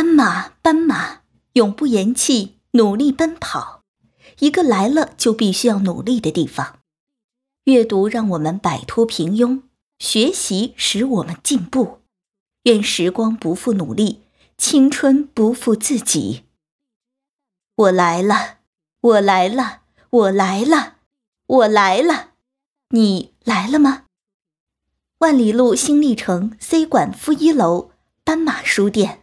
斑马斑马永不言弃，努力奔跑，一个来了就必须要努力的地方。阅读让我们摆脱平庸，学习使我们进步。愿时光不负努力，青春不负自己。我来了我来了我来了我来了，你来了吗？万里路新力城 c 馆负一楼斑马书店。